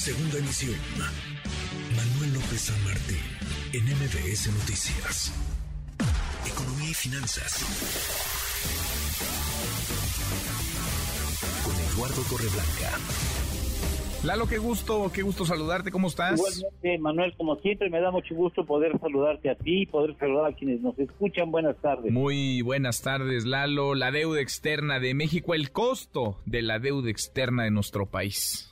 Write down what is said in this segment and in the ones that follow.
Segunda emisión. Manuel López San Martín, en MBS Noticias. Economía y finanzas. Con Eduardo Torreblanca. Lalo, qué gusto, qué gusto saludarte, ¿cómo estás? Igualmente, Manuel, como siempre, me da mucho gusto poder saludarte a ti y poder saludar a quienes nos escuchan. Buenas tardes. Muy buenas tardes, Lalo. La deuda externa de México, el costo de la deuda externa de nuestro país.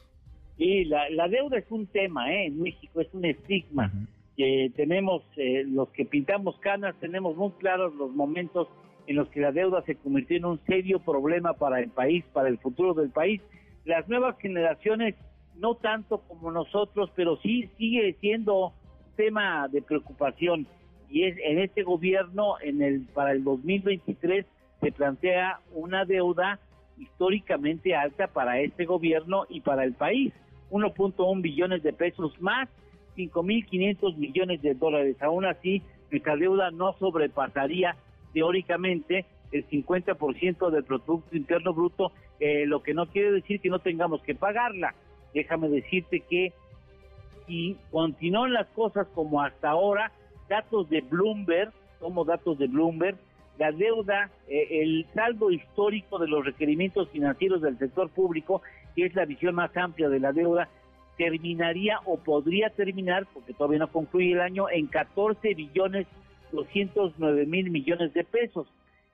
Y la, la deuda es un tema, ¿eh? En México es un estigma. que tenemos, eh, los que pintamos canas, tenemos muy claros los momentos en los que la deuda se convirtió en un serio problema para el país, para el futuro del país. Las nuevas generaciones no tanto como nosotros, pero sí sigue siendo tema de preocupación y es en este gobierno en el para el 2023 se plantea una deuda históricamente alta para este gobierno y para el país, 1.1 billones de pesos más 5.500 millones de dólares. Aún así, nuestra deuda no sobrepasaría teóricamente el 50% del Producto Interno Bruto, eh, lo que no quiere decir que no tengamos que pagarla déjame decirte que si continúan las cosas como hasta ahora, datos de Bloomberg, como datos de Bloomberg, la deuda, eh, el saldo histórico de los requerimientos financieros del sector público, que es la visión más amplia de la deuda, terminaría o podría terminar, porque todavía no concluye el año, en 14 billones 209 mil millones de pesos.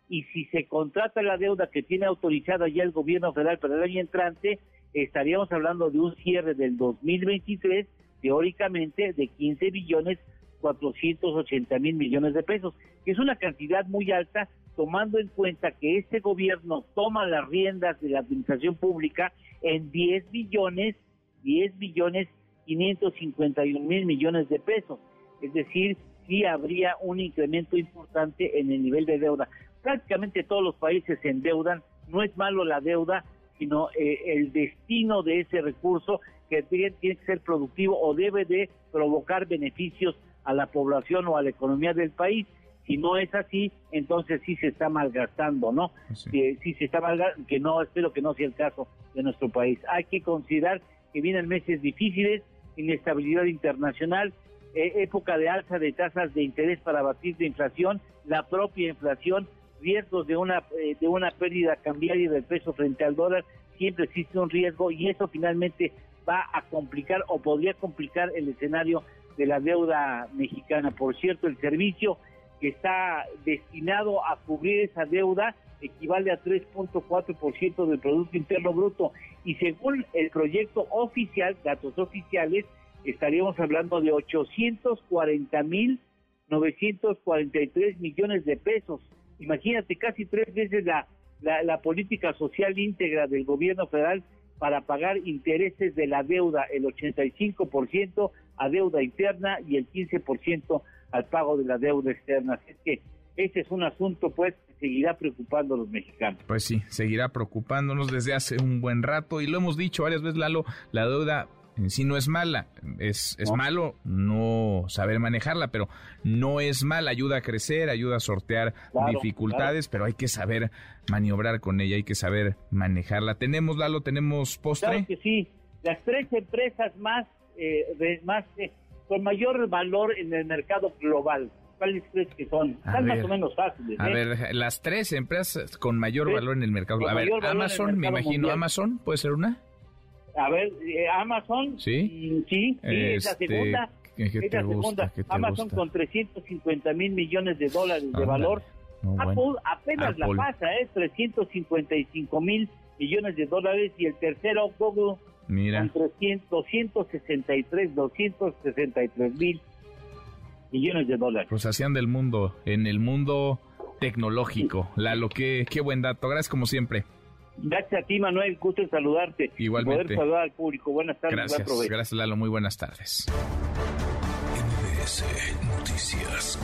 Y si se contrata la deuda que tiene autorizada ya el gobierno federal para el año entrante, estaríamos hablando de un cierre del 2023 teóricamente de 15 billones 480 mil millones de pesos, que es una cantidad muy alta tomando en cuenta que este gobierno toma las riendas de la administración pública en 10 billones, 10 billones 551 mil millones de pesos. Es decir, sí habría un incremento importante en el nivel de deuda. Prácticamente todos los países se endeudan, no es malo la deuda, sino eh, el destino de ese recurso que tiene, que ser productivo o debe de provocar beneficios a la población o a la economía del país. Si no es así, entonces sí se está malgastando, ¿no? Sí, se está malgastando, que no, espero que no sea el caso de nuestro país. Hay que considerar que vienen meses difíciles, inestabilidad internacional, eh, época de alza de tasas de interés para batir de inflación, la propia inflación riesgos de una, eh, de una pérdida cambiaria del peso frente al dólar, siempre existe un riesgo y eso finalmente va a complicar o podría complicar el escenario de la deuda mexicana. Por cierto, el servicio que está destinado a cubrir esa deuda equivale a 3.4% del Producto Interno Bruto y según el proyecto oficial, datos oficiales, estaríamos hablando de 840 mil 943 millones de pesos Imagínate, casi tres veces la, la, política social íntegra del gobierno federal para pagar intereses de la deuda, el 85% a deuda interna y el 15% al pago de la deuda externa. Así es que ese es un asunto pues que seguirá preocupando a los mexicanos. Pues sí, seguirá preocupándonos desde hace un buen rato y lo hemos dicho varias veces, Lalo, la deuda en sí no es mala, es, es malo no saber manejarla, pero no es mala, ayuda a crecer, ayuda a sortear dificultades, pero hay que saber maniobrar con ella, hay que saber manejarla. ¿Tenemos, Lalo, tenemos postre? Claro que sí, las tres empresas más, eh, más eh, con mayor valor en el mercado global. ¿Cuáles crees que son? Están más o menos fáciles. A ¿eh? ver, las tres empresas con mayor valor en el mercado. A ver, Amazon, me imagino, Amazon, ¿puede ser una? A ver, eh, Amazon. Sí. Sí, es la este, segunda. es la segunda. Amazon con 350 mil millones de dólares de valor. Apple apenas la pasa, es ¿eh? 355 mil millones de dólares. Y el tercero, Google, Mira. con 300, 263, 263 mil millones de dólares. Pues hacían del mundo, en el mundo tecnológico. Lalo, qué, qué buen dato. Gracias como siempre. Gracias a ti, Manuel. Gusto en saludarte. Igualmente. Poder saludar al público. Buenas tardes. Gracias, gracias, Lalo. Muy buenas tardes. NBS Noticias.